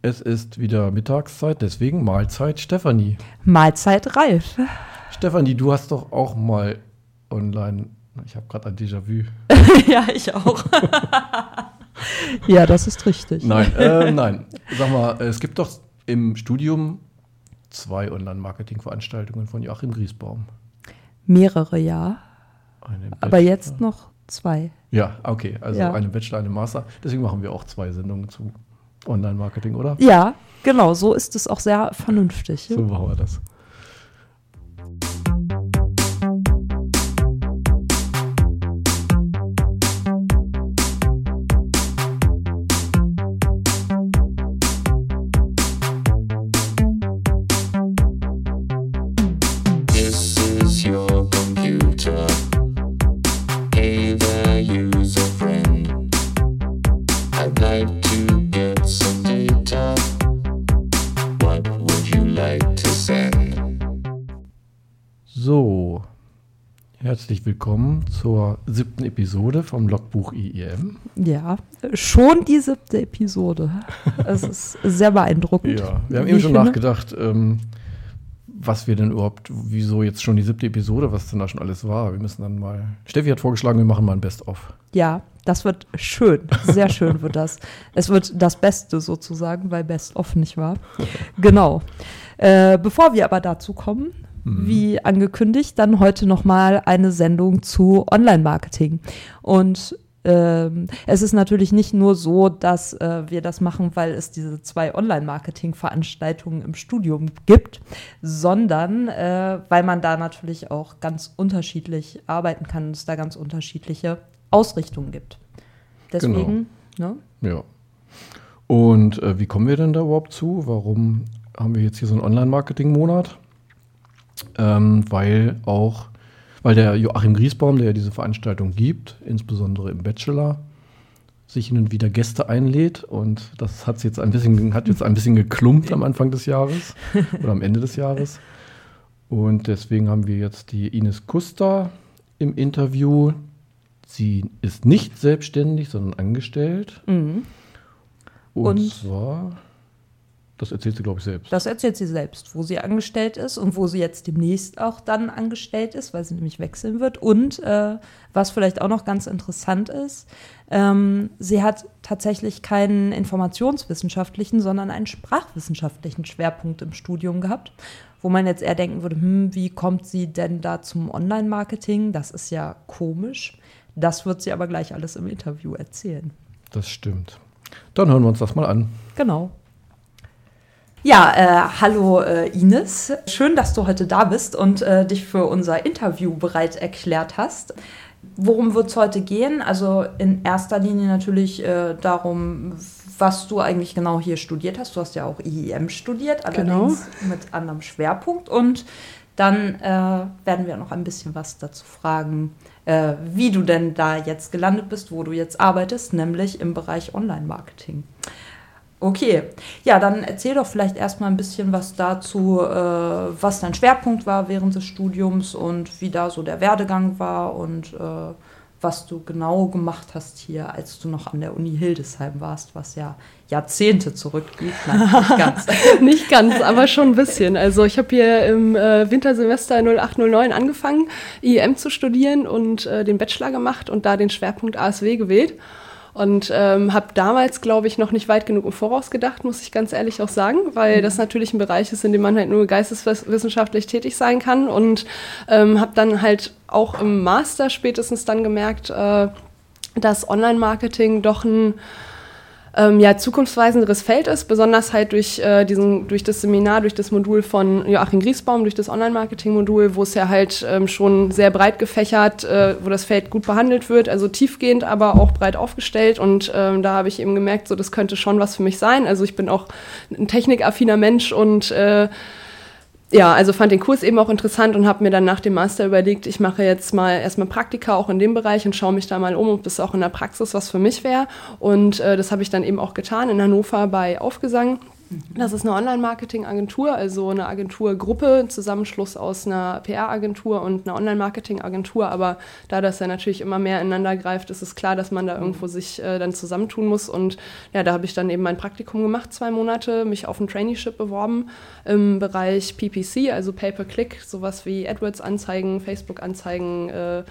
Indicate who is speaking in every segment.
Speaker 1: Es ist wieder Mittagszeit, deswegen Mahlzeit Stefanie.
Speaker 2: Mahlzeit Ralf.
Speaker 1: Stefanie, du hast doch auch mal online. Ich habe gerade ein Déjà-vu.
Speaker 2: ja, ich auch. ja, das ist richtig.
Speaker 1: Nein, äh, nein. Sag mal, es gibt doch im Studium zwei Online-Marketing-Veranstaltungen von Joachim Griesbaum.
Speaker 2: Mehrere, ja. Aber jetzt noch zwei.
Speaker 1: Ja, okay. Also ja. eine Bachelor, eine Master. Deswegen machen wir auch zwei Sendungen zu Online-Marketing, oder?
Speaker 2: Ja, genau. So ist es auch sehr vernünftig.
Speaker 1: So machen wir das. Herzlich willkommen zur siebten Episode vom Logbuch IEM.
Speaker 2: Ja, schon die siebte Episode. Es ist sehr beeindruckend.
Speaker 1: Ja, wir haben eben schon finde. nachgedacht, ähm, was wir denn überhaupt, wieso jetzt schon die siebte Episode, was denn da schon alles war. Wir müssen dann mal. Steffi hat vorgeschlagen, wir machen mal ein Best-of.
Speaker 2: Ja, das wird schön. Sehr schön wird das. Es wird das Beste sozusagen, weil Best-of nicht war. genau. Äh, bevor wir aber dazu kommen. Wie angekündigt, dann heute nochmal eine Sendung zu Online-Marketing. Und ähm, es ist natürlich nicht nur so, dass äh, wir das machen, weil es diese zwei Online-Marketing-Veranstaltungen im Studium gibt, sondern äh, weil man da natürlich auch ganz unterschiedlich arbeiten kann und es da ganz unterschiedliche Ausrichtungen gibt. Deswegen,
Speaker 1: genau. ne? Ja. Und äh, wie kommen wir denn da überhaupt zu? Warum haben wir jetzt hier so einen Online-Marketing-Monat? Ähm, weil auch, weil der Joachim Griesbaum, der ja diese Veranstaltung gibt, insbesondere im Bachelor, sich hin und wieder Gäste einlädt und das hat jetzt ein bisschen, hat jetzt ein bisschen geklumpt am Anfang des Jahres oder am Ende des Jahres. Und deswegen haben wir jetzt die Ines Kuster im Interview. Sie ist nicht selbstständig, sondern angestellt. Mhm. Und, und zwar das erzählt sie, glaube ich, selbst.
Speaker 2: Das erzählt sie selbst, wo sie angestellt ist und wo sie jetzt demnächst auch dann angestellt ist, weil sie nämlich wechseln wird. Und äh, was vielleicht auch noch ganz interessant ist, ähm, sie hat tatsächlich keinen informationswissenschaftlichen, sondern einen sprachwissenschaftlichen Schwerpunkt im Studium gehabt, wo man jetzt eher denken würde, hm, wie kommt sie denn da zum Online-Marketing? Das ist ja komisch. Das wird sie aber gleich alles im Interview erzählen.
Speaker 1: Das stimmt. Dann hören wir uns das mal an.
Speaker 2: Genau. Ja, äh, hallo äh, Ines. Schön, dass du heute da bist und äh, dich für unser Interview bereit erklärt hast. Worum wird es heute gehen? Also in erster Linie natürlich äh, darum, was du eigentlich genau hier studiert hast. Du hast ja auch IEM studiert, allerdings genau. mit anderem Schwerpunkt. Und dann äh, werden wir noch ein bisschen was dazu fragen, äh, wie du denn da jetzt gelandet bist, wo du jetzt arbeitest, nämlich im Bereich Online-Marketing. Okay, ja, dann erzähl doch vielleicht erstmal ein bisschen was dazu, äh, was dein Schwerpunkt war während des Studiums und wie da so der Werdegang war und äh, was du genau gemacht hast hier, als du noch an der Uni Hildesheim warst, was ja Jahrzehnte zurückgeht. Nein, nicht
Speaker 3: ganz. nicht ganz, aber schon ein bisschen. Also ich habe hier im äh, Wintersemester 0809 angefangen, IEM zu studieren und äh, den Bachelor gemacht und da den Schwerpunkt ASW gewählt. Und ähm, habe damals, glaube ich, noch nicht weit genug im Voraus gedacht, muss ich ganz ehrlich auch sagen, weil mhm. das natürlich ein Bereich ist, in dem man halt nur geisteswissenschaftlich tätig sein kann. Und ähm, habe dann halt auch im Master spätestens dann gemerkt, äh, dass Online-Marketing doch ein ähm, ja, zukunftsweisenderes Feld ist, besonders halt durch, äh, diesen, durch das Seminar, durch das Modul von Joachim Griesbaum, durch das Online-Marketing-Modul, wo es ja halt ähm, schon sehr breit gefächert, äh, wo das Feld gut behandelt wird, also tiefgehend, aber auch breit aufgestellt. Und ähm, da habe ich eben gemerkt, so das könnte schon was für mich sein. Also ich bin auch ein technikaffiner Mensch und äh, ja, also fand den Kurs eben auch interessant und habe mir dann nach dem Master überlegt, ich mache jetzt mal erstmal Praktika auch in dem Bereich und schaue mich da mal um, ob das auch in der Praxis was für mich wäre. Und äh, das habe ich dann eben auch getan in Hannover bei Aufgesang Das ist eine Online-Marketing-Agentur, also eine Agenturgruppe, ein Zusammenschluss aus einer PR-Agentur und einer Online-Marketing-Agentur. Aber da das ja natürlich immer mehr ineinander greift, ist es klar, dass man da irgendwo sich äh, dann zusammentun muss. Und ja, da habe ich dann eben mein Praktikum gemacht, zwei Monate, mich auf ein Traineeship beworben im Bereich PPC, also Pay-per-Click, sowas wie AdWords-Anzeigen, Facebook-Anzeigen, äh,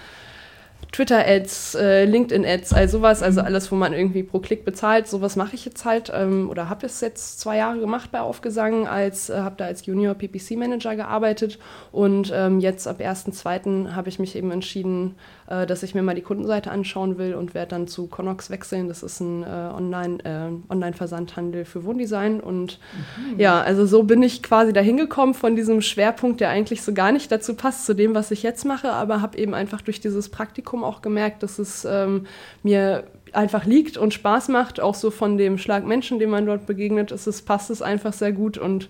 Speaker 3: Twitter-Ads, äh, LinkedIn-Ads, all sowas, also alles, wo man irgendwie pro Klick bezahlt. Sowas mache ich jetzt halt ähm, oder habe es jetzt zwei Jahre gemacht bei Aufgesang, als äh, habe da als Junior PPC-Manager gearbeitet und ähm, jetzt ab 1.2. habe ich mich eben entschieden, äh, dass ich mir mal die Kundenseite anschauen will und werde dann zu Connox wechseln. Das ist ein äh, Online, äh, Online-Versandhandel für Wohndesign und mhm. ja, also so bin ich quasi dahin gekommen von diesem Schwerpunkt, der eigentlich so gar nicht dazu passt, zu dem, was ich jetzt mache, aber habe eben einfach durch dieses Praktikum auch gemerkt, dass es ähm, mir einfach liegt und Spaß macht, auch so von dem Schlag Menschen, dem man dort begegnet, ist es, passt es einfach sehr gut und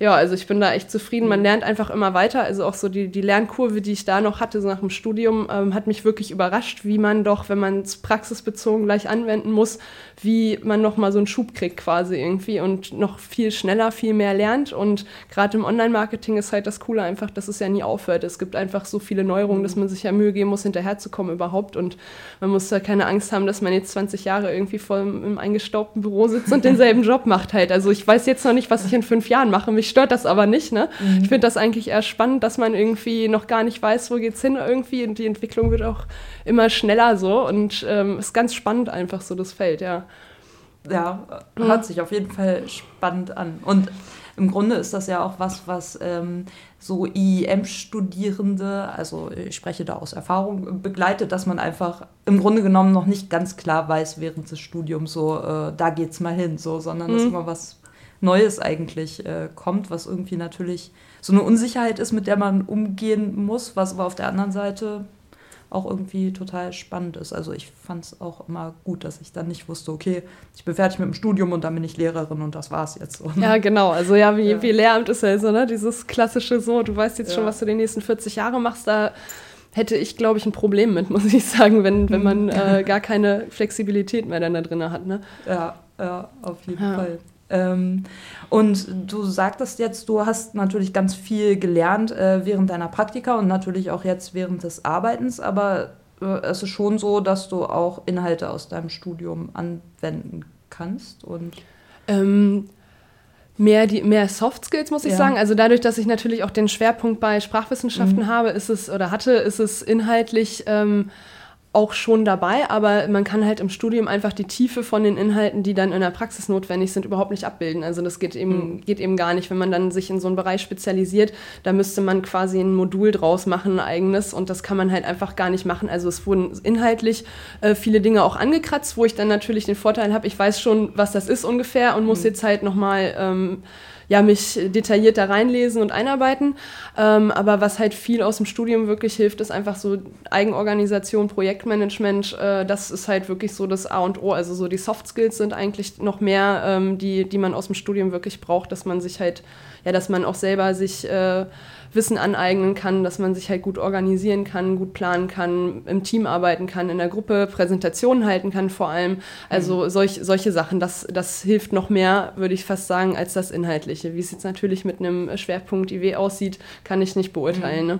Speaker 3: ja, also ich bin da echt zufrieden. Man mhm. lernt einfach immer weiter. Also auch so die, die Lernkurve, die ich da noch hatte, so nach dem Studium, ähm, hat mich wirklich überrascht, wie man doch, wenn man es praxisbezogen gleich anwenden muss, wie man noch mal so einen Schub kriegt quasi irgendwie und noch viel schneller, viel mehr lernt. Und gerade im Online-Marketing ist halt das Coole einfach, dass es ja nie aufhört. Es gibt einfach so viele Neuerungen, dass mhm. man sich ja Mühe geben muss, hinterherzukommen überhaupt. Und man muss da keine Angst haben, dass man jetzt 20 Jahre irgendwie voll im eingestaubten Büro sitzt und denselben Job macht halt. Also ich weiß jetzt noch nicht, was ich in fünf Jahren mache. Mich stört das aber nicht. Ne? Mhm. Ich finde das eigentlich eher spannend, dass man irgendwie noch gar nicht weiß, wo geht's hin irgendwie. Und die Entwicklung wird auch immer schneller so. Und ähm, ist ganz spannend einfach so das Feld, ja.
Speaker 2: Ja, hört sich auf jeden Fall spannend an. Und im Grunde ist das ja auch was, was ähm, so IEM-Studierende, also ich spreche da aus Erfahrung, begleitet, dass man einfach im Grunde genommen noch nicht ganz klar weiß während des Studiums, so äh, da geht's mal hin, so, sondern mhm. dass immer was Neues eigentlich äh, kommt, was irgendwie natürlich so eine Unsicherheit ist, mit der man umgehen muss, was aber auf der anderen Seite auch irgendwie total spannend ist. Also ich fand es auch immer gut, dass ich dann nicht wusste, okay, ich bin fertig mit dem Studium und dann bin ich Lehrerin und das war's jetzt.
Speaker 3: So. Ja, genau. Also ja, wie, ja. wie Lehramt ist ja so, ne? Dieses klassische so, du weißt jetzt ja. schon, was du die nächsten 40 Jahre machst, da hätte ich, glaube ich, ein Problem mit, muss ich sagen, wenn, wenn man äh, gar keine Flexibilität mehr dann da drin hat. Ne?
Speaker 2: Ja, ja, auf jeden ja. Fall. Ähm, und du sagtest jetzt, du hast natürlich ganz viel gelernt äh, während deiner Praktika und natürlich auch jetzt während des Arbeitens, aber äh, es ist schon so, dass du auch Inhalte aus deinem Studium anwenden kannst und
Speaker 3: ähm, mehr die mehr Soft Skills muss ich ja. sagen also dadurch dass ich natürlich auch den Schwerpunkt bei Sprachwissenschaften mhm. habe ist es oder hatte ist es inhaltlich ähm, auch schon dabei, aber man kann halt im Studium einfach die Tiefe von den Inhalten, die dann in der Praxis notwendig sind, überhaupt nicht abbilden. Also das geht eben, mhm. geht eben gar nicht. Wenn man dann sich in so einen Bereich spezialisiert, da müsste man quasi ein Modul draus machen, ein eigenes, und das kann man halt einfach gar nicht machen. Also es wurden inhaltlich äh, viele Dinge auch angekratzt, wo ich dann natürlich den Vorteil habe, ich weiß schon, was das ist ungefähr und muss mhm. jetzt halt nochmal ähm, ja, mich detailliert da reinlesen und einarbeiten. Ähm, aber was halt viel aus dem Studium wirklich hilft, ist einfach so Eigenorganisation, Projektmanagement. Äh, das ist halt wirklich so das A und O. Also so die Soft Skills sind eigentlich noch mehr, ähm, die, die man aus dem Studium wirklich braucht, dass man sich halt, ja, dass man auch selber sich äh, Wissen aneignen kann, dass man sich halt gut organisieren kann, gut planen kann, im Team arbeiten kann, in der Gruppe Präsentationen halten kann vor allem. Also mhm. solch, solche Sachen, das, das hilft noch mehr, würde ich fast sagen, als das Inhaltliche. Wie es jetzt natürlich mit einem Schwerpunkt IW aussieht, kann ich nicht beurteilen. Mhm. Ne?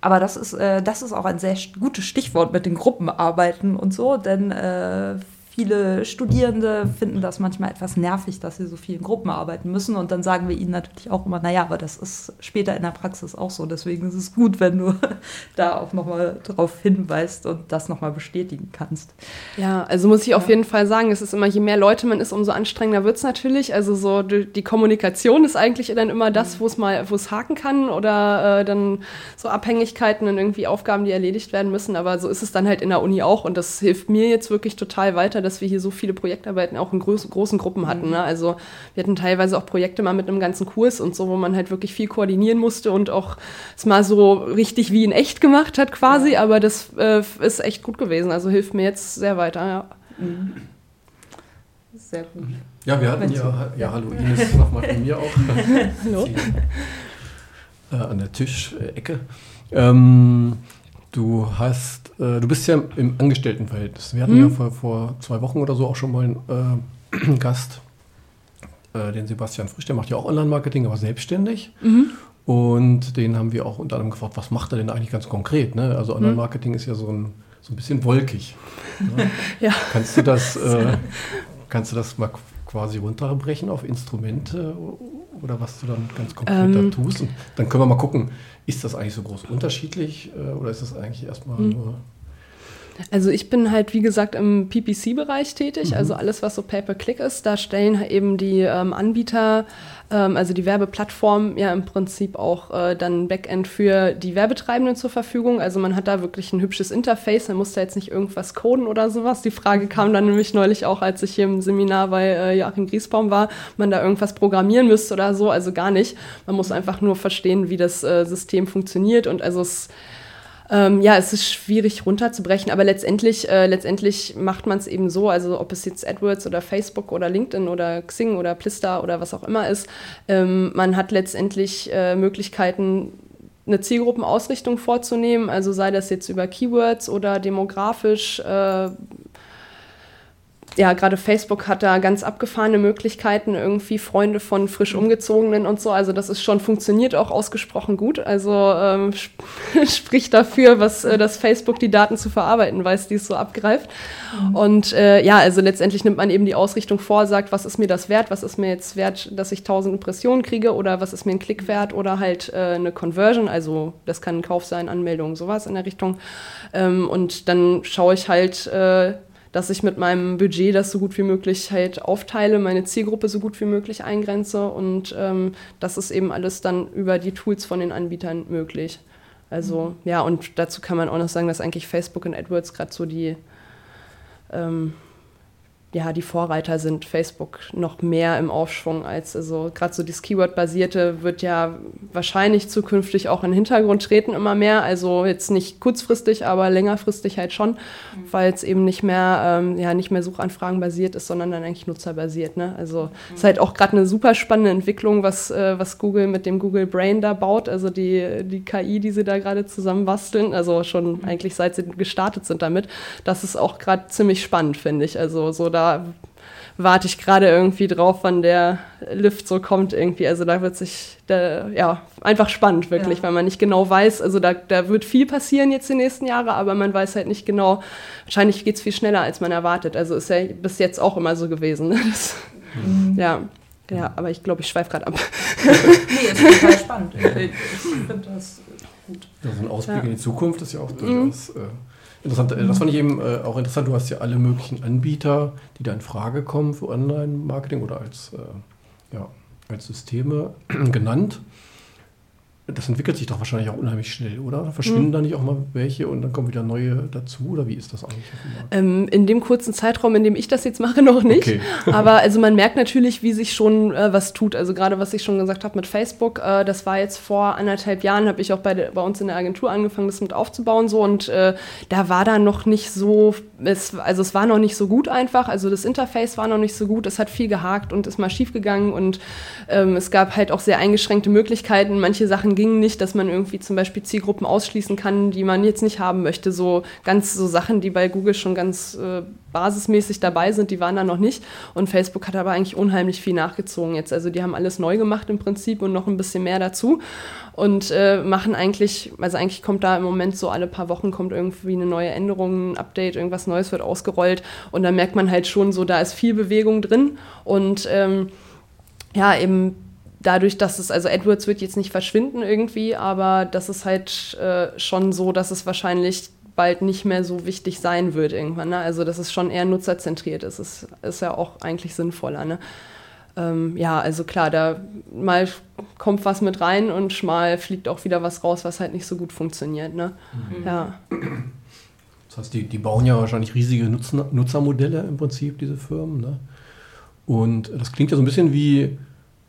Speaker 2: Aber das ist, äh, das ist auch ein sehr gutes Stichwort mit den Gruppenarbeiten und so, denn äh, Viele Studierende finden das manchmal etwas nervig, dass sie so viel in Gruppen arbeiten müssen. Und dann sagen wir ihnen natürlich auch immer, naja, aber das ist später in der Praxis auch so. Deswegen ist es gut, wenn du da auch nochmal darauf hinweist und das nochmal bestätigen kannst.
Speaker 3: Ja, also muss ich auf jeden Fall sagen, es ist immer, je mehr Leute man ist, umso anstrengender wird es natürlich. Also so die Kommunikation ist eigentlich dann immer das, mhm. wo es mal, wo es haken kann oder äh, dann so Abhängigkeiten und irgendwie Aufgaben, die erledigt werden müssen. Aber so ist es dann halt in der Uni auch und das hilft mir jetzt wirklich total weiter, dass wir hier so viele Projektarbeiten auch in groß, großen Gruppen hatten. Mhm. Ne? Also wir hatten teilweise auch Projekte mal mit einem ganzen Kurs und so, wo man halt wirklich viel koordinieren musste und auch es mal so richtig wie in echt gemacht hat quasi, ja. aber das äh, ist echt gut gewesen. Also hilft mir jetzt sehr weiter, ja. Mhm.
Speaker 1: Sehr gut. Ja, wir hatten ja, ja, hallo Ines, nochmal von mir auch. hallo. äh, an der Tischecke. Ähm, du hast äh, du bist ja im Angestelltenverhältnis. Wir hatten hm. ja vor, vor, zwei Wochen oder so auch schon mal einen äh, Gast. äh, den Sebastian Frisch, der macht ja auch Online-Marketing, aber selbstständig. Mhm. Und den haben wir auch unter anderem gefragt, was macht er denn eigentlich ganz konkret? Ne? Also Online-Marketing ist ja so ein, so ein bisschen wolkig. Ne? ja. Kannst du das, äh, kannst du das mal quasi runterbrechen auf Instrumente oder was du dann ganz konkret ähm, da tust? Und dann können wir mal gucken, ist das eigentlich so groß unterschiedlich äh, oder ist das eigentlich erstmal hm. nur
Speaker 3: also ich bin halt, wie gesagt, im PPC-Bereich tätig, mhm. also alles, was so Pay-per-Click ist. Da stellen halt eben die ähm, Anbieter, ähm, also die Werbeplattformen, ja im Prinzip auch äh, dann Backend für die Werbetreibenden zur Verfügung. Also man hat da wirklich ein hübsches Interface, man muss da jetzt nicht irgendwas coden oder sowas. Die Frage kam dann nämlich neulich auch, als ich hier im Seminar bei äh, Joachim Griesbaum war, man da irgendwas programmieren müsste oder so. Also gar nicht. Man muss einfach nur verstehen, wie das äh, System funktioniert und also es ähm, ja, es ist schwierig runterzubrechen, aber letztendlich, äh, letztendlich macht man es eben so, also ob es jetzt AdWords oder Facebook oder LinkedIn oder Xing oder Plista oder was auch immer ist, ähm, man hat letztendlich äh, Möglichkeiten, eine Zielgruppenausrichtung vorzunehmen, also sei das jetzt über Keywords oder demografisch, äh, ja, gerade Facebook hat da ganz abgefahrene Möglichkeiten, irgendwie Freunde von frisch umgezogenen und so. Also das ist schon funktioniert auch ausgesprochen gut. Also ähm, sp spricht dafür, was äh, das Facebook die Daten zu verarbeiten weiß, die es so abgreift. Und äh, ja, also letztendlich nimmt man eben die Ausrichtung vor, sagt, was ist mir das wert, was ist mir jetzt wert, dass ich 1000 Impressionen kriege oder was ist mir ein Klick wert oder halt äh, eine Conversion. Also das kann ein Kauf sein, Anmeldung, sowas in der Richtung. Ähm, und dann schaue ich halt äh, dass ich mit meinem Budget das so gut wie möglich halt aufteile, meine Zielgruppe so gut wie möglich eingrenze und ähm, das ist eben alles dann über die Tools von den Anbietern möglich. Also mhm. ja, und dazu kann man auch noch sagen, dass eigentlich Facebook und AdWords gerade so die ähm, ja, die Vorreiter sind Facebook noch mehr im Aufschwung als, also gerade so das Keyword-basierte wird ja wahrscheinlich zukünftig auch in den Hintergrund treten immer mehr. Also jetzt nicht kurzfristig, aber längerfristig halt schon, mhm. weil es eben nicht mehr, ähm, ja, nicht mehr Suchanfragen basiert ist, sondern dann eigentlich nutzerbasiert. Ne? Also mhm. ist halt auch gerade eine super spannende Entwicklung, was, äh, was Google mit dem Google Brain da baut, also die, die KI, die sie da gerade zusammen basteln, also schon mhm. eigentlich seit sie gestartet sind damit. Das ist auch gerade ziemlich spannend, finde ich. Also so da da warte ich gerade irgendwie drauf, wann der Lift so kommt irgendwie. Also da wird sich, da, ja, einfach spannend wirklich, ja. weil man nicht genau weiß, also da, da wird viel passieren jetzt die nächsten Jahre, aber man weiß halt nicht genau, wahrscheinlich geht es viel schneller, als man erwartet. Also ist ja bis jetzt auch immer so gewesen. Ne? Das, mhm. Ja. Ja, aber ich glaube, ich schweife gerade ab. nee, ist total spannend. Ich
Speaker 1: finde das gut. Ja, so ein Ausblick ja. in die Zukunft ist ja auch durchaus mhm. äh, Interessant, äh, das fand ich eben äh, auch interessant. Du hast ja alle möglichen Anbieter, die da in Frage kommen für Online-Marketing oder als, äh, ja, als Systeme genannt das entwickelt sich doch wahrscheinlich auch unheimlich schnell, oder? Verschwinden mhm. da nicht auch mal welche und dann kommen wieder neue dazu? Oder wie ist das eigentlich?
Speaker 3: Ähm, in dem kurzen Zeitraum, in dem ich das jetzt mache, noch nicht. Okay. Aber also man merkt natürlich, wie sich schon äh, was tut. Also gerade was ich schon gesagt habe mit Facebook, äh, das war jetzt vor anderthalb Jahren, habe ich auch bei, bei uns in der Agentur angefangen, das mit aufzubauen so und äh, da war da noch nicht so, es, also es war noch nicht so gut einfach. Also das Interface war noch nicht so gut. Es hat viel gehakt und ist mal schief gegangen und ähm, es gab halt auch sehr eingeschränkte Möglichkeiten. Manche Sachen ging nicht, dass man irgendwie zum Beispiel Zielgruppen ausschließen kann, die man jetzt nicht haben möchte. So ganz so Sachen, die bei Google schon ganz äh, basismäßig dabei sind, die waren da noch nicht. Und Facebook hat aber eigentlich unheimlich viel nachgezogen jetzt. Also die haben alles neu gemacht im Prinzip und noch ein bisschen mehr dazu und äh, machen eigentlich, also eigentlich kommt da im Moment so alle paar Wochen kommt irgendwie eine neue Änderung, ein Update, irgendwas Neues wird ausgerollt und dann merkt man halt schon so, da ist viel Bewegung drin und ähm, ja, eben dadurch, dass es, also AdWords wird jetzt nicht verschwinden irgendwie, aber das ist halt äh, schon so, dass es wahrscheinlich bald nicht mehr so wichtig sein wird irgendwann. Ne? Also dass es schon eher nutzerzentriert ist. Das ist ja auch eigentlich sinnvoller. Ne? Ähm, ja, also klar, da mal kommt was mit rein und mal fliegt auch wieder was raus, was halt nicht so gut funktioniert. Ne? Mhm. Ja.
Speaker 1: Das heißt, die, die bauen ja wahrscheinlich riesige Nutzer, Nutzermodelle im Prinzip, diese Firmen. Ne? Und das klingt ja so ein bisschen wie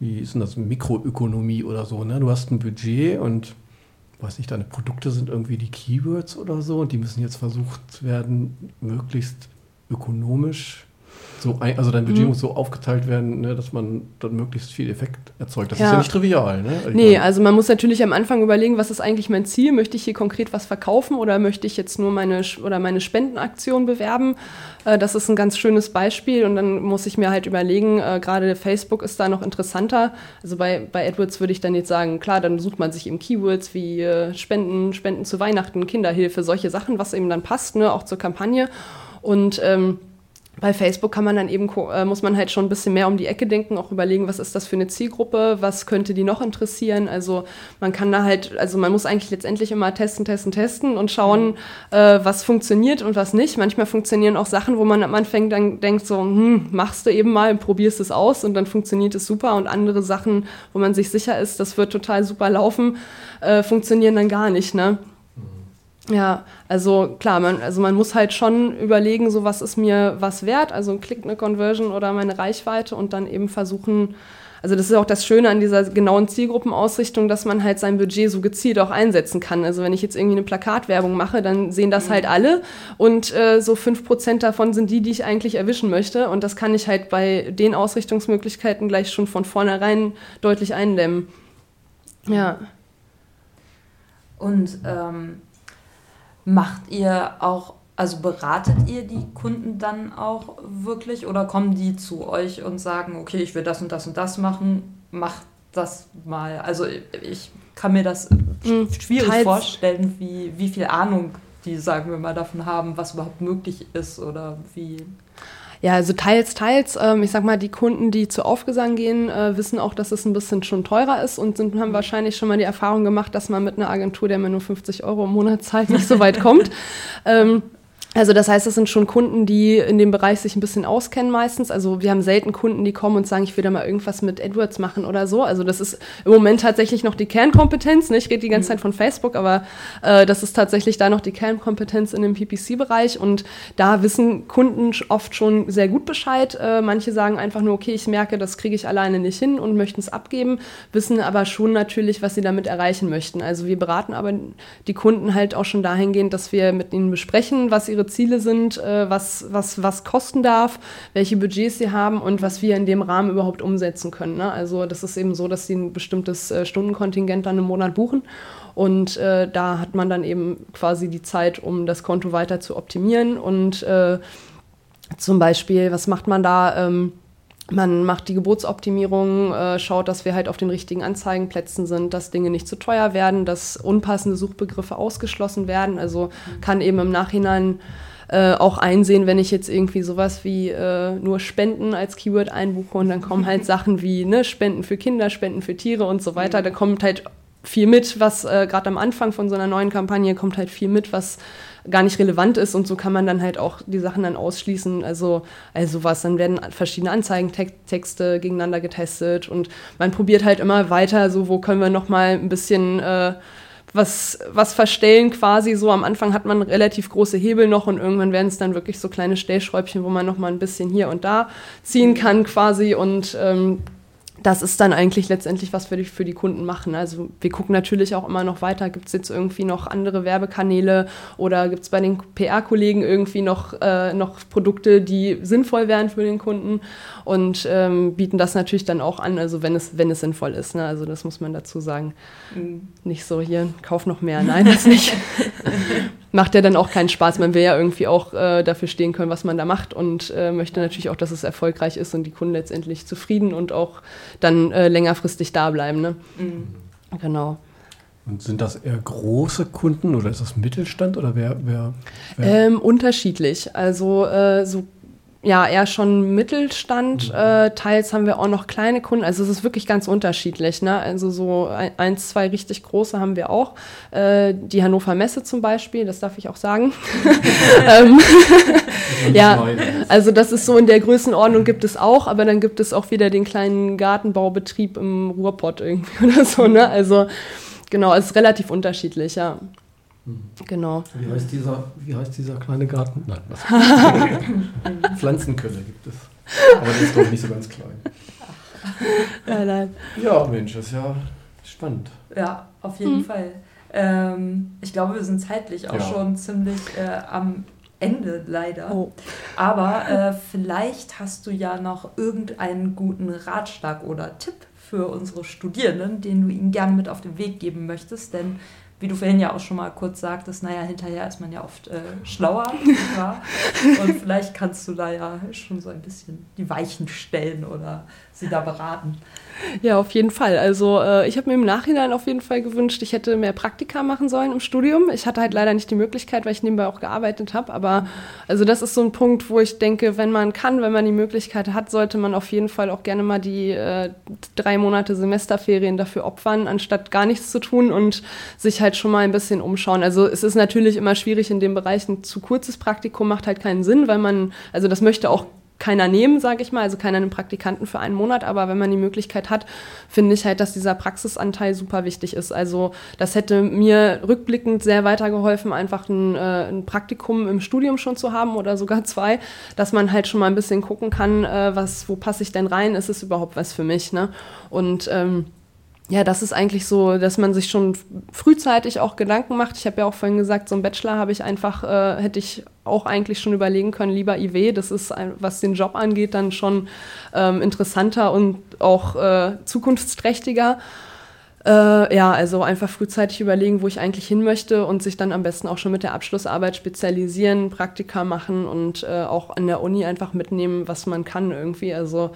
Speaker 1: wie ist denn das, Mikroökonomie oder so, ne? Du hast ein Budget und weiß nicht, deine Produkte sind irgendwie die Keywords oder so und die müssen jetzt versucht werden, möglichst ökonomisch So, also dein Budget mhm. muss so aufgeteilt werden, ne, dass man dann möglichst viel Effekt erzeugt. Das
Speaker 3: ja.
Speaker 1: ist ja nicht trivial. Ne?
Speaker 3: Ich nee, meine, also man muss natürlich am Anfang überlegen, was ist eigentlich mein Ziel? Möchte ich hier konkret was verkaufen oder möchte ich jetzt nur meine oder meine Spendenaktion bewerben? Äh, das ist ein ganz schönes Beispiel und dann muss ich mir halt überlegen, äh, gerade Facebook ist da noch interessanter. Also bei, bei AdWords würde ich dann jetzt sagen, klar, dann sucht man sich eben Keywords wie äh, Spenden, Spenden zu Weihnachten, Kinderhilfe, solche Sachen, was eben dann passt, ne, auch zur Kampagne. Und ähm, bei Facebook kann man dann eben, äh, muss man halt schon ein bisschen mehr um die Ecke denken, auch überlegen, was ist das für eine Zielgruppe, was könnte die noch interessieren. Also man kann da halt, also man muss eigentlich letztendlich immer testen, testen, testen und schauen, mhm. äh, was funktioniert und was nicht. Manchmal funktionieren auch Sachen, wo man am Anfang dann denkt so, hm, machst du eben mal, probierst es aus und dann funktioniert es super. Und andere Sachen, wo man sich sicher ist, das wird total super laufen, äh, funktionieren dann gar nicht, ne? Ja, also klar, man, also man muss halt schon überlegen, so was ist mir was wert, also ein Klick, eine Conversion oder meine Reichweite und dann eben versuchen, also das ist auch das Schöne an dieser genauen Zielgruppenausrichtung, dass man halt sein Budget so gezielt auch einsetzen kann. Also wenn ich jetzt irgendwie eine Plakatwerbung mache, dann sehen das halt alle und äh, so fünf Prozent davon sind die, die ich eigentlich erwischen möchte und das kann ich halt bei den Ausrichtungsmöglichkeiten gleich schon von vornherein deutlich eindämmen. Ja.
Speaker 2: Und ähm Macht ihr auch, also beratet ihr die Kunden dann auch wirklich oder kommen die zu euch und sagen, okay, ich will das und das und das machen, macht das mal. Also ich kann mir das hm, schwierig Teils. vorstellen, wie, wie viel Ahnung die, sagen wir mal, davon haben, was überhaupt möglich ist oder wie.
Speaker 3: Ja, also teils, teils. Ähm, ich sag mal, die Kunden, die zu Aufgesang gehen, äh, wissen auch, dass es ein bisschen schon teurer ist und sind, haben wahrscheinlich schon mal die Erfahrung gemacht, dass man mit einer Agentur, der mir nur 50 Euro im Monat zahlt, nicht so weit kommt. ähm, also das heißt, das sind schon Kunden, die in dem Bereich sich ein bisschen auskennen meistens. Also wir haben selten Kunden, die kommen und sagen, ich will da mal irgendwas mit AdWords machen oder so. Also das ist im Moment tatsächlich noch die Kernkompetenz. Ne? Ich rede die ganze mhm. Zeit von Facebook, aber äh, das ist tatsächlich da noch die Kernkompetenz in dem PPC-Bereich. Und da wissen Kunden oft schon sehr gut Bescheid. Äh, manche sagen einfach nur, okay, ich merke, das kriege ich alleine nicht hin und möchten es abgeben, wissen aber schon natürlich, was sie damit erreichen möchten. Also wir beraten aber die Kunden halt auch schon dahingehend, dass wir mit ihnen besprechen, was ihre ihre Ziele sind, äh, was, was, was kosten darf, welche Budgets sie haben und was wir in dem Rahmen überhaupt umsetzen können. Ne? Also das ist eben so, dass sie ein bestimmtes äh, Stundenkontingent dann im Monat buchen und äh, da hat man dann eben quasi die Zeit, um das Konto weiter zu optimieren und äh, zum Beispiel, was macht man da? Ähm, man macht die Geburtsoptimierung, äh, schaut, dass wir halt auf den richtigen Anzeigenplätzen sind, dass Dinge nicht zu teuer werden, dass unpassende Suchbegriffe ausgeschlossen werden. Also kann eben im Nachhinein äh, auch einsehen, wenn ich jetzt irgendwie sowas wie äh, nur Spenden als Keyword einbuche und dann kommen halt Sachen wie ne, Spenden für Kinder, Spenden für Tiere und so weiter. Da kommt halt viel mit, was äh, gerade am Anfang von so einer neuen Kampagne kommt halt viel mit, was gar nicht relevant ist und so kann man dann halt auch die Sachen dann ausschließen. Also, also was, dann werden verschiedene Anzeigentexte gegeneinander getestet und man probiert halt immer weiter, so wo können wir noch mal ein bisschen äh, was, was verstellen quasi so. Am Anfang hat man relativ große Hebel noch und irgendwann werden es dann wirklich so kleine Stellschräubchen, wo man noch mal ein bisschen hier und da ziehen kann quasi und ähm, das ist dann eigentlich letztendlich, was wir für die Kunden machen. Also wir gucken natürlich auch immer noch weiter, gibt es jetzt irgendwie noch andere Werbekanäle oder gibt es bei den PR-Kollegen irgendwie noch, äh, noch Produkte, die sinnvoll wären für den Kunden und ähm, bieten das natürlich dann auch an, also wenn es, wenn es sinnvoll ist. Ne? Also das muss man dazu sagen. Mhm. Nicht so hier, kauf noch mehr, nein, das nicht. macht ja dann auch keinen Spaß. Man will ja irgendwie auch äh, dafür stehen können, was man da macht und äh, möchte natürlich auch, dass es erfolgreich ist und die Kunden letztendlich zufrieden und auch dann äh, längerfristig da bleiben. Ne? Mhm. Genau.
Speaker 1: Und sind das eher große Kunden oder ist das Mittelstand oder wer? wer,
Speaker 3: wer? Ähm, unterschiedlich. Also äh, so ja, eher schon Mittelstand. Mhm. Äh, teils haben wir auch noch kleine Kunden. Also es ist wirklich ganz unterschiedlich. Ne? Also so ein, eins, zwei richtig große haben wir auch. Äh, die Hannover Messe zum Beispiel, das darf ich auch sagen. ähm, ja, also das ist so in der Größenordnung gibt es auch, aber dann gibt es auch wieder den kleinen Gartenbaubetrieb im Ruhrpott irgendwie oder so. Ne? Also genau, es ist relativ unterschiedlich, ja.
Speaker 1: Genau. Wie heißt, dieser, wie heißt dieser kleine Garten? Nein, was? Pflanzenkölle gibt es. Aber der ist doch nicht so ganz klein. Nein, nein. Ja, Mensch, das ist ja spannend.
Speaker 2: Ja, auf jeden mhm. Fall. Ähm, ich glaube, wir sind zeitlich auch ja. schon ziemlich äh, am Ende leider.
Speaker 3: Oh.
Speaker 2: Aber äh, vielleicht hast du ja noch irgendeinen guten Ratschlag oder Tipp für unsere Studierenden, den du ihnen gerne mit auf den Weg geben möchtest. Denn wie du vorhin ja auch schon mal kurz sagtest, naja, hinterher ist man ja oft äh, schlauer. Und vielleicht kannst du da ja schon so ein bisschen die Weichen stellen oder sie da beraten.
Speaker 3: Ja, auf jeden Fall. Also äh, ich habe mir im Nachhinein auf jeden Fall gewünscht, ich hätte mehr Praktika machen sollen im Studium. Ich hatte halt leider nicht die Möglichkeit, weil ich nebenbei auch gearbeitet habe. Aber also das ist so ein Punkt, wo ich denke, wenn man kann, wenn man die Möglichkeit hat, sollte man auf jeden Fall auch gerne mal die äh, drei Monate Semesterferien dafür opfern, anstatt gar nichts zu tun und sich halt schon mal ein bisschen umschauen. Also es ist natürlich immer schwierig in dem Bereich, ein zu kurzes Praktikum macht halt keinen Sinn, weil man, also das möchte auch keiner nehmen, sage ich mal, also keiner einen Praktikanten für einen Monat, aber wenn man die Möglichkeit hat, finde ich halt, dass dieser Praxisanteil super wichtig ist. Also das hätte mir rückblickend sehr weitergeholfen, einfach ein, äh, ein Praktikum im Studium schon zu haben oder sogar zwei, dass man halt schon mal ein bisschen gucken kann, äh, was, wo passe ich denn rein, ist es überhaupt was für mich, ne? Und ähm, ja, das ist eigentlich so, dass man sich schon frühzeitig auch Gedanken macht. Ich habe ja auch vorhin gesagt, so ein Bachelor habe ich einfach, äh, hätte ich auch eigentlich schon überlegen können, lieber IW. Das ist, was den Job angeht, dann schon ähm, interessanter und auch äh, zukunftsträchtiger. Äh, ja, also einfach frühzeitig überlegen, wo ich eigentlich hin möchte und sich dann am besten auch schon mit der Abschlussarbeit spezialisieren, Praktika machen und äh, auch an der Uni einfach mitnehmen, was man kann irgendwie. Also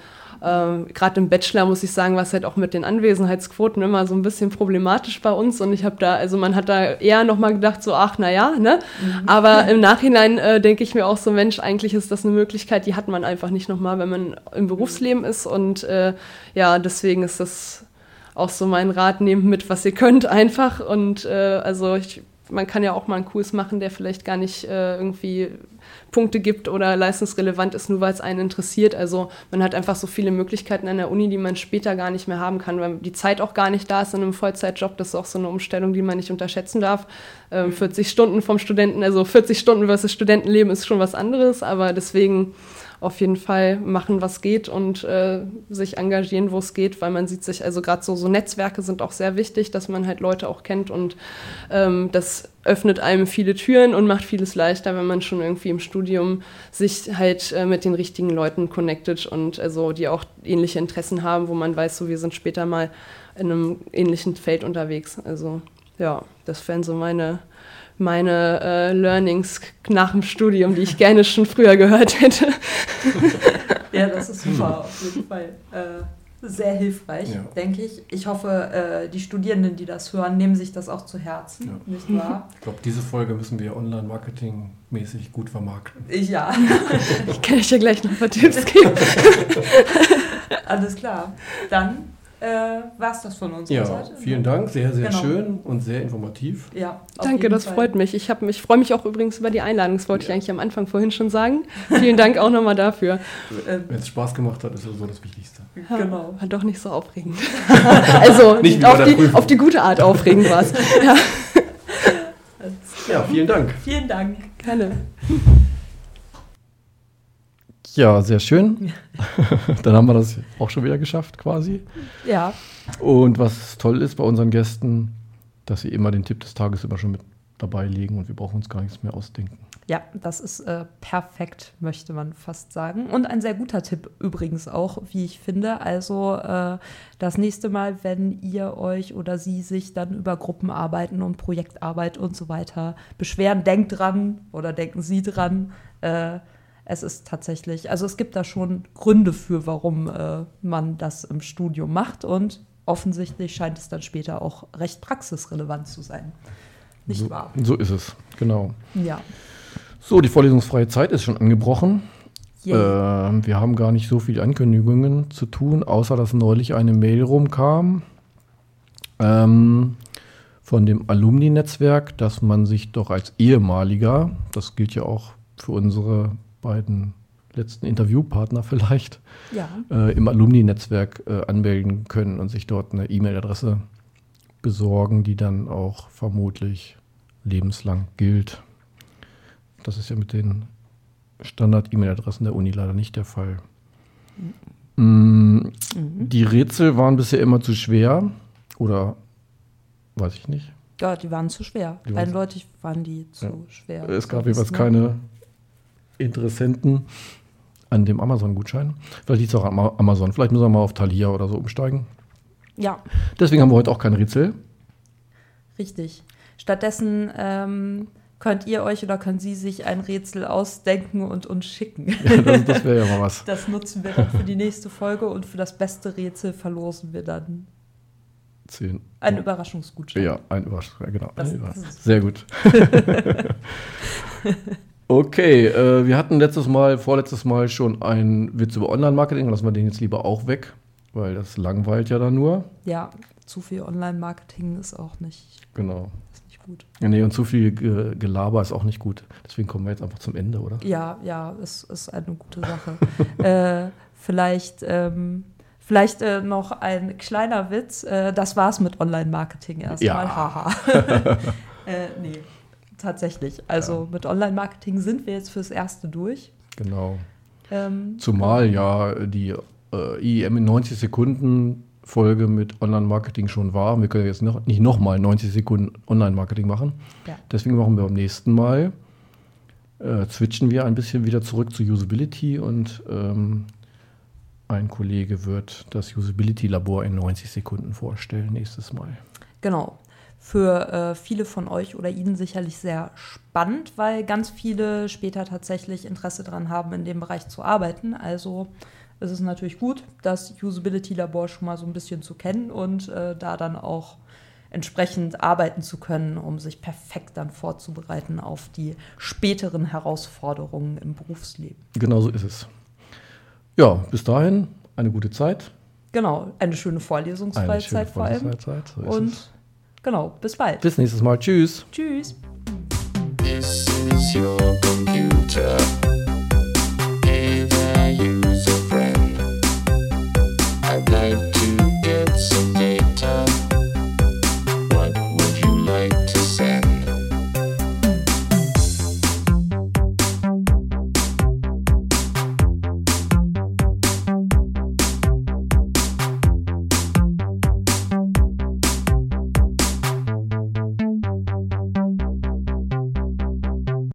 Speaker 3: ähm, Gerade im Bachelor muss ich sagen, war es halt auch mit den Anwesenheitsquoten immer so ein bisschen problematisch bei uns und ich habe da, also man hat da eher nochmal gedacht, so ach, naja, ne? Mhm. Aber im Nachhinein äh, denke ich mir auch so, Mensch, eigentlich ist das eine Möglichkeit, die hat man einfach nicht nochmal, wenn man im Berufsleben ist und äh, ja, deswegen ist das auch so mein Rat, nehmt mit, was ihr könnt einfach. Und äh, also ich, man kann ja auch mal einen Kurs machen, der vielleicht gar nicht äh, irgendwie Punkte gibt oder leistungsrelevant ist, nur weil es einen interessiert. Also man hat einfach so viele Möglichkeiten an der Uni, die man später gar nicht mehr haben kann, weil die Zeit auch gar nicht da ist in einem Vollzeitjob. Das ist auch so eine Umstellung, die man nicht unterschätzen darf. Ähm, 40 Stunden vom Studenten, also 40 Stunden versus Studentenleben ist schon was anderes, aber deswegen auf jeden Fall machen, was geht und äh, sich engagieren, wo es geht, weil man sieht sich, also gerade so, so Netzwerke sind auch sehr wichtig, dass man halt Leute auch kennt und ähm, das öffnet einem viele Türen und macht vieles leichter, wenn man schon irgendwie im Studium sich halt äh, mit den richtigen Leuten connectet und also die auch ähnliche Interessen haben, wo man weiß, so wir sind später mal in einem ähnlichen Feld unterwegs. Also ja, das wären so meine meine äh, Learnings nach dem Studium, die ich gerne schon früher gehört hätte.
Speaker 2: ja, das ist super, auf jeden Fall. Äh, sehr hilfreich, ja. denke ich. Ich hoffe, äh, die Studierenden, die das hören, nehmen sich das auch zu Herzen, ja. nicht wahr?
Speaker 1: Ich glaube, diese Folge müssen wir online-marketing-mäßig gut vermarkten.
Speaker 2: Ich, ja.
Speaker 3: ich kann euch ja gleich noch ein paar Tipps geben.
Speaker 2: Alles klar. Dann äh, war es das von uns.
Speaker 1: Ja, Seite. vielen Dank, sehr, sehr genau. schön und sehr informativ.
Speaker 2: Ja,
Speaker 3: Danke, das Fall. freut mich. Ich, ich freue mich auch übrigens über die Einladung, das wollte ja. ich eigentlich am Anfang vorhin schon sagen. vielen Dank auch nochmal dafür.
Speaker 1: Wenn es Spaß gemacht hat, ist so das Wichtigste.
Speaker 3: Ja, genau. War doch nicht so aufregend. also nicht auf, die, auf die gute Art aufregend war es. Ja.
Speaker 1: ja, vielen Dank.
Speaker 2: Vielen Dank.
Speaker 3: Gerne.
Speaker 1: Ja, sehr schön. Dann haben wir das auch schon wieder geschafft, quasi.
Speaker 2: Ja.
Speaker 1: Und was toll ist bei unseren Gästen, dass sie immer den Tipp des Tages immer schon mit dabei legen und wir brauchen uns gar nichts mehr ausdenken.
Speaker 2: Ja, das ist äh, perfekt, möchte man fast sagen. Und ein sehr guter Tipp übrigens auch, wie ich finde. Also äh, das nächste Mal, wenn ihr euch oder sie sich dann über Gruppenarbeiten und Projektarbeit und so weiter beschweren, denkt dran oder denken Sie dran. Äh, es ist tatsächlich, also es gibt da schon Gründe für, warum äh, man das im Studium macht und offensichtlich scheint es dann später auch recht praxisrelevant zu sein. Nicht
Speaker 1: so,
Speaker 2: wahr?
Speaker 1: So ist es, genau.
Speaker 2: Ja.
Speaker 1: So, die vorlesungsfreie Zeit ist schon angebrochen. Äh, wir haben gar nicht so viele Ankündigungen zu tun, außer dass neulich eine Mail rumkam ähm, von dem Alumni-Netzwerk, dass man sich doch als ehemaliger, das gilt ja auch für unsere beiden letzten Interviewpartner vielleicht
Speaker 2: ja.
Speaker 1: äh, im Alumni-Netzwerk äh, anmelden können und sich dort eine E-Mail-Adresse besorgen, die dann auch vermutlich lebenslang gilt. Das ist ja mit den Standard-E-Mail-Adressen der Uni leider nicht der Fall. Mhm. Mm, die Rätsel waren bisher immer zu schwer oder weiß ich nicht.
Speaker 2: Ja, die waren zu schwer. Die Eindeutig waren die zu ja. schwer.
Speaker 1: Es gab jeweils ne? keine Interessenten an dem Amazon-Gutschein. Vielleicht liegt es auch an Amazon. Vielleicht müssen wir mal auf Thalia oder so umsteigen.
Speaker 2: Ja,
Speaker 1: Deswegen haben wir heute auch kein Rätsel.
Speaker 2: richtig. Stattdessen ähm, könnt ihr euch oder können Sie sich ein Rätsel ausdenken und uns schicken.
Speaker 1: Das, das wäre ja mal was.
Speaker 2: Das nutzen wir dann für die nächste Folge und für das beste Rätsel verlosen wir dann
Speaker 1: Zehn.
Speaker 2: einen Überraschungsgutschein.
Speaker 1: Ja, ein Überraschung. ja, Genau.
Speaker 2: Das-
Speaker 1: ein
Speaker 2: das
Speaker 1: Sehr gut. okay, äh, wir hatten letztes Mal, vorletztes Mal schon einen Witz über Online-Marketing. Lassen wir den jetzt lieber auch weg, weil das langweilt ja dann nur.
Speaker 2: Ja, zu viel Online-Marketing ist auch nicht,
Speaker 1: Genau.
Speaker 2: ist nicht gut.
Speaker 1: Ja, nee, und zu viel Ge Gelaber ist auch nicht gut. Deswegen kommen wir jetzt einfach zum Ende, oder?
Speaker 2: Ja, ja, es ist eine gute Sache. äh, vielleicht ähm, vielleicht äh, noch ein kleiner Witz. Äh, das war's mit Online-Marketing erstmal.
Speaker 1: Ja.
Speaker 2: Haha. äh, nee, tatsächlich. Also mit Online-Marketing sind wir jetzt fürs Erste durch.
Speaker 1: Genau.
Speaker 2: Ähm,
Speaker 1: Zumal ja die äh, IEM in 90 Sekunden Folge mit Online-Marketing schon war. Wir können jetzt noch, nicht nochmal 90 Sekunden Online-Marketing machen.
Speaker 2: Ja.
Speaker 1: Deswegen machen wir beim nächsten Mal, äh, switchen wir ein bisschen wieder zurück zu Usability und ähm, ein Kollege wird das Usability-Labor in 90 Sekunden vorstellen nächstes Mal.
Speaker 2: Genau. Für äh, viele von euch oder Ihnen sicherlich sehr spannend, weil ganz viele später tatsächlich Interesse daran haben, in dem Bereich zu arbeiten. Also ist es natürlich gut, das Usability-Labor schon mal so ein bisschen zu kennen und äh, da dann auch entsprechend arbeiten zu können, um sich perfekt dann vorzubereiten auf die späteren Herausforderungen im Berufsleben.
Speaker 1: Genau so ist es. Ja, bis dahin eine gute Zeit.
Speaker 2: Genau, eine schöne
Speaker 1: Eine
Speaker 2: Vorlesungsfreizeit
Speaker 1: schöne
Speaker 2: vor allem.
Speaker 1: So ist es.
Speaker 2: Genau, bis bald.
Speaker 1: bis nächstes Mal. Tschüss.
Speaker 2: Tschüss.
Speaker 4: This is your computer.